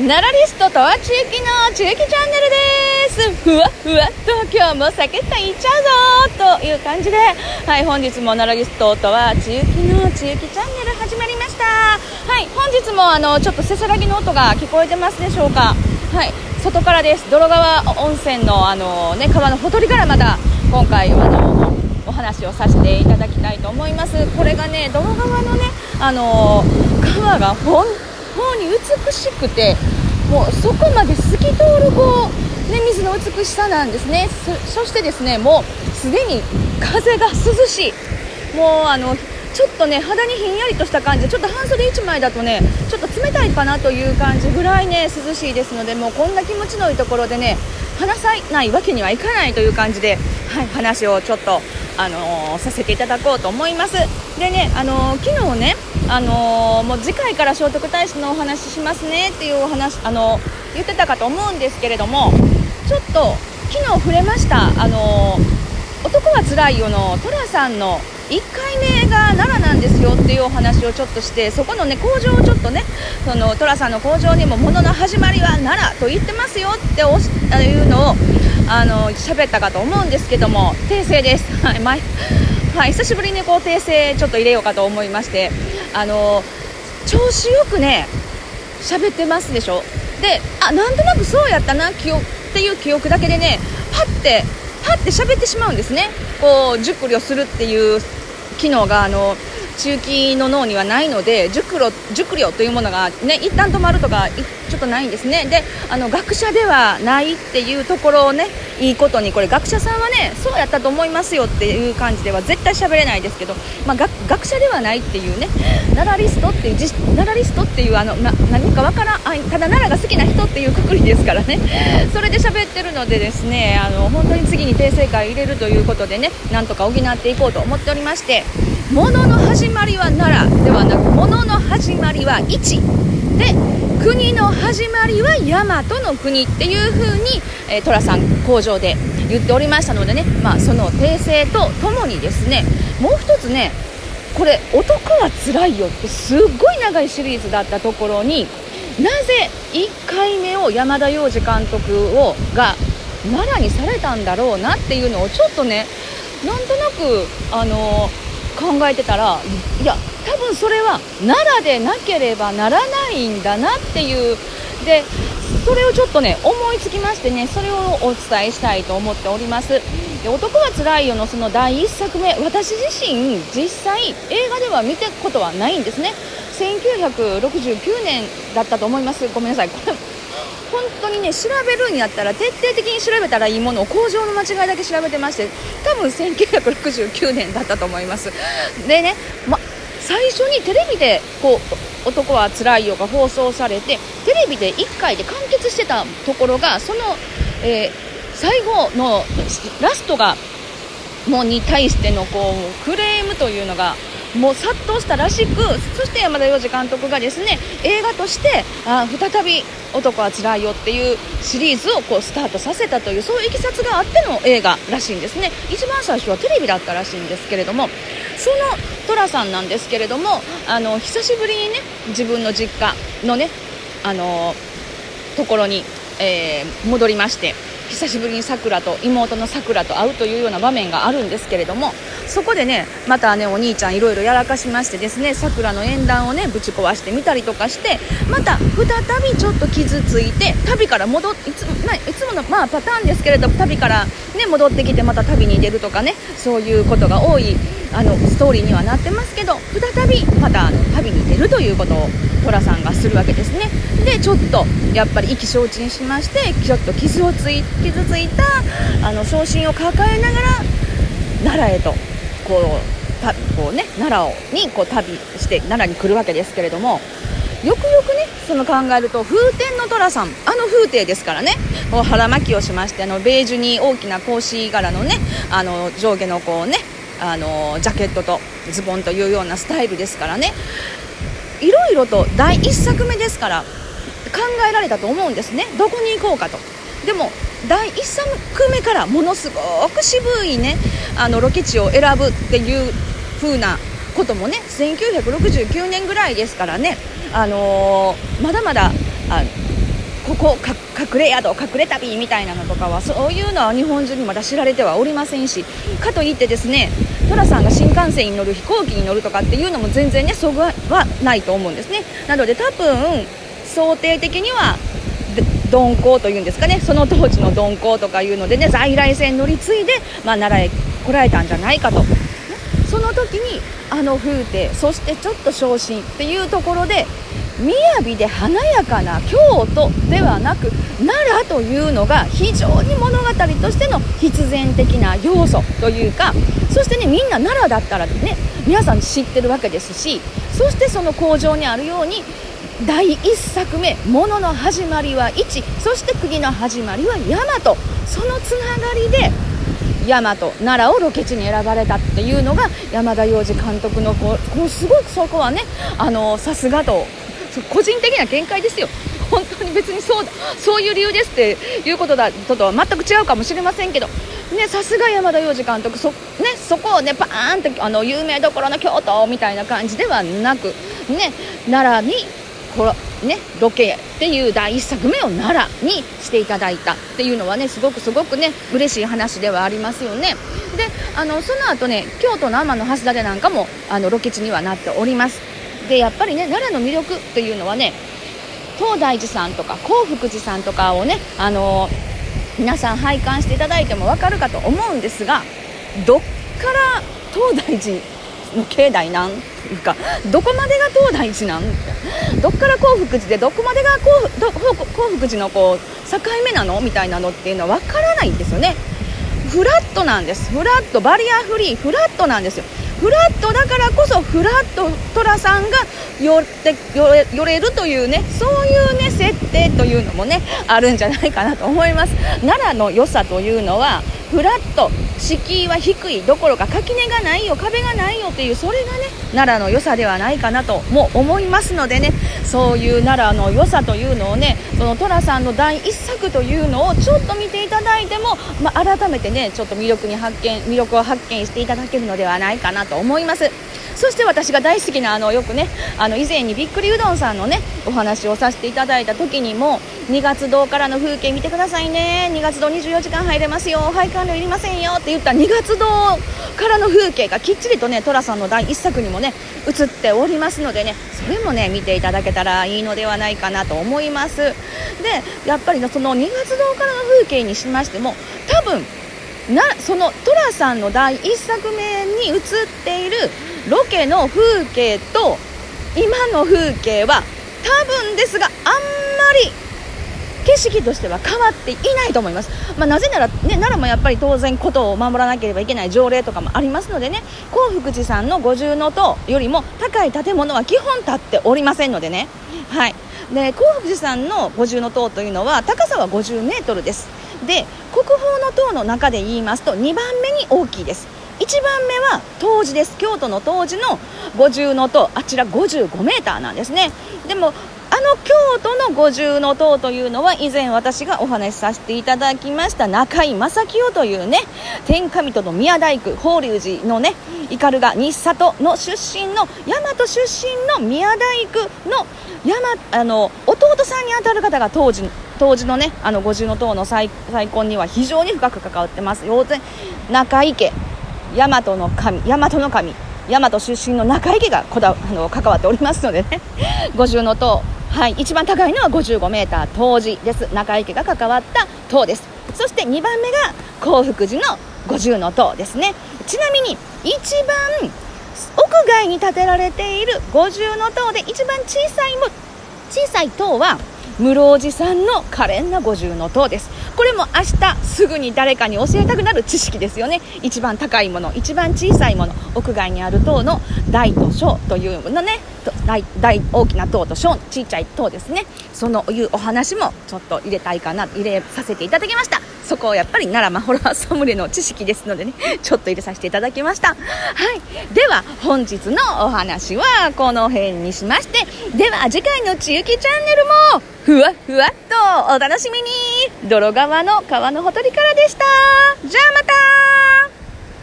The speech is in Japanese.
ナラリストとは地域の地域チャンネルです。ふわふわと今日も酒といっちゃうぞという感じで。はい本日もナラリストとは地域の地域チャンネル始まりました。はい本日もあのちょっとせせらぎの音が聞こえてますでしょうか。はい外からです。泥川温泉のあのね川のほとりからまた今回あのお話をさせていただきたいと思います。これがね泥川のねあの川が本方に美しくてもうそこまで透き通るこう、ね、水の美しさなんですね。そしてですねもうすでに風が涼しい。もうあのちょっとね肌にひんやりとした感じでちょっと半袖1枚だとねちょっと冷たいかなという感じぐらいね涼しいですのでもうこんな気持ちのいいところでね話さないわけにはいかないという感じで、はい、話をちょっと、あのー、させていただこうと思います。でね、あのー、昨日ねあのー、もう次回から聖徳太子のお話ししますねっていうお話、あのー、言ってたかと思うんですけれどもちょっと昨日触れました、あのー、男はつらいよの寅さんの1回目が奈良なんですよっていうお話をちょっとしてそこのね工場をちょっとねその寅さんの工場にも物の始まりは奈良と言ってますよっておしいうのをあの喋ったかと思うんですけども訂正です。はいはい、久しぶりにこう訂正ちょっと入れようかと思いましてあの調子よくね喋ってますでしょ？であなんとなくそうやったな記憶っていう記憶だけでねパッてパッて喋ってしまうんですね。こう熟慮するっていう機能があの中期の脳にはないので熟慮熟慮というものが、ね、一旦止まるとかちょっとないんですね。であの学者ではないっていうところをねいいことにこれ学者さんはねそうやったと思いますよっていう感じでは絶対喋れないですけど、まあ、学者ではないっていうねナラリストっていうナラリストっていうあのな何かわからんただ奈良が好きな人っていうくくりですからね。それで喋ってるのでですねあの本当に次に訂正会入れるということでねなんとか補っていこうと思っておりまして。物のの始まりは奈良ではなく物のの始まりは一で国の始まりは大和の国っていう風に、えー、寅さん工場で言っておりましたのでね、まあ、その訂正とともにですねもう一つねこれ「男はつらいよ」ってすっごい長いシリーズだったところになぜ1回目を山田洋次監督をが奈良にされたんだろうなっていうのをちょっとねなんとなくあのー考えてたらいや多分それは奈良でなければならないんだなっていう。でそれをちょっとね思いつきましてねそれをお伝えしたいと思っております。で男はつらいよのその第1作目私自身実際映画では見たことはないんですね。1969年だったと思います。ごめんなさい。これ本当にね調べるんやったら徹底的に調べたらいいものを工場の間違いだけ調べてまして多分1969年だったと思います。でね、ま、最初にテレビでこう「男はつらいよ」が放送されてテレビで1回で完結してたところがその、えー、最後のラストがもうに対してのこうクレームというのがもう殺到したらしくそして山田洋次監督がですね映画としてあ再び「男はつらいよ」っていうシリーズをこうスタートさせたというそういういきさつがあっての映画らしいんですね。一番最初はテレビだったらしいんですけれどもその寅さんなんですけれどもあの久しぶりにね自分の実家のねあのところに、えー、戻りまして久しぶりにさくらと妹のさくらと会うというような場面があるんですけれどもそこでねまたねお兄ちゃんいろいろやらかしましてですねさくらの縁談をねぶち壊してみたりとかしてまた再びちょっと傷ついて旅から戻っいつ,、ま、いつもの、まあ、パターンですけれど旅から、ね、戻ってきてまた旅に出るとかねそういうことが多いあのストーリーにはなってますけど再びまたあの旅に出るということを寅さんがするわけですね。でちょっとやっぱり意気消沈しましてちょっと傷をつい傷ついたあの昇進を抱えながら奈良へとこうたこう、ね、奈良にこう旅して奈良に来るわけですけれどもよくよくねその考えると風天の寅さんあの風景ですからね腹巻きをしましてあのベージュに大きな格子柄のねあの上下のこうねあのジャケットとズボンというようなスタイルですからねいろいろと第1作目ですから考えられたと思うんですね。どこに行こうかと。でも第1作目からものすごく渋いねあのロケ地を選ぶっていう風なこともね1969年ぐらいですからね、あのー、まだまだあここ隠れ宿隠れ旅みたいなのとかはそういうのは日本中にまだ知られてはおりませんしかといってですね寅さんが新幹線に乗る飛行機に乗るとかっていうのも全然ねそぐはないと思うんですね。なので多分想定的には鈍行というんですかね。その当時の鈍行とかいうのでね在来線乗り継いで、まあ、奈良へ来られたんじゃないかと。その時にあの風景そしてちょっと昇進っていうところで雅で華やかな京都ではなく奈良というのが非常に物語としての必然的な要素というかそしてねみんな奈良だったらね皆さん知ってるわけですしそしてその工場にあるように第1作目「ものの始まりは1」そして釘の始まりは大和そのつながりで大和奈良をロケ地に選ばれたっていうのが山田洋次監督のこうすごくそこはねあのさすがと個人的な見解ですよ。本当に別にそうそういう理由ですっていうことだととは全く違うかもしれませんけどねさすが山田洋次監督そ,、ね、そこをねパーンってあの有名どころの京都みたいな感じではなくね奈良にこね、ロケっていう第1作目を奈良にしていただいたっていうのはねすごくすごくね嬉しい話ではありますよね。であのその後ね京都の天橋立なんかもあのロケ地にはなっております。でやっぱりね奈良の魅力っていうのはね東大寺さんとか興福寺さんとかをねあの皆さん拝観していただいても分かるかと思うんですがどっから東大寺境内なんいうかどこまでが東大寺なん？どっから興福寺でどこまでが興福寺のこう境目なの？みたいなのっていうのは分からないんですよね。フラットなんです。フラットバリアフリー。フラットなんですよ。フラットだからこそフラット寅さんが寄って寄れるというねそういうね設定というのもねあるんじゃないかなと思います。奈良の良さというのはフラット。敷居は低い。どころか垣根がないよ。壁がないよっていうそれがね奈良の良さではないかなとも思いますのでね。そういう奈良の良さというのをねその寅さんの第1作というのをちょっと見ていただいても、まあ、改めてねちょっと魅力に発見魅力を発見していただけるのではないかなと思います。そして私が大好きなあのよくねあの以前にびっくりうどんさんのねお話をさせていただいた時にも2月堂からの風景見てくださいね。2月堂24時間入れますよ。配管料いりませんよ。って言った2月堂からの風景がきっちりとね寅さんの第1作にもね映っておりますのでねそれもね見ていただけたらいいのではないかなと思います。でやっぱりその2月堂からの風景にしましても多分なその寅さんの第1作目に映っているロケの風景と今の風景は多分ですがあんまり景色としては変わっていないと思います、まあ、なぜなら、ね、奈良もやっぱり当然ことを守らなければいけない条例とかもありますのでね。興福寺さんの五重塔よりも高い建物は基本建っておりませんのでね。はい。で興福寺さんの五重塔というのは高さは50メートルです。で国宝の塔の中で言いますと2番目に大きいです。1番目は当時です。京都の当時の五重塔。あちら55メーターなんですね。でもあの京都の五重塔というのは以前私がお話しさせていただきました中井正清というね天下人の宮大工法隆寺のね斑鳩日里の出身の大和出身の宮大工の山あの弟さんにあたる方が当時当時のねあの五重塔の再再婚には非常に深く関わってます。当然中井家大和の神大和の神大和出身の中井家がこだあの関わっておりますのでね。五重塔。はい、一番高いのは55メーター当時です。中井家が関わった塔です。そして2番目が興福寺の五重塔ですね。ちなみに一番屋外に建てられている五重塔で一番小さいも小さい塔は室生寺さんの可憐な五重塔です。これも明日すぐに誰かに教えたくなる知識ですよね。一番高いもの一番小さいもの屋外にある塔の大と小というのね。大大大きな塔と小ちっちゃい塔ですね。そのいうお話もちょっと入れたいかな入れさせていただきました。そこをやっぱり奈良マホラーソムリエの知識ですのでね ちょっと入れさせていただきました。はい。では本日のお話はこの辺にしまして。では次回のちゆきチャンネルもふわふわっとお楽しみに。泥川の川のほとりからでした。じゃあまた。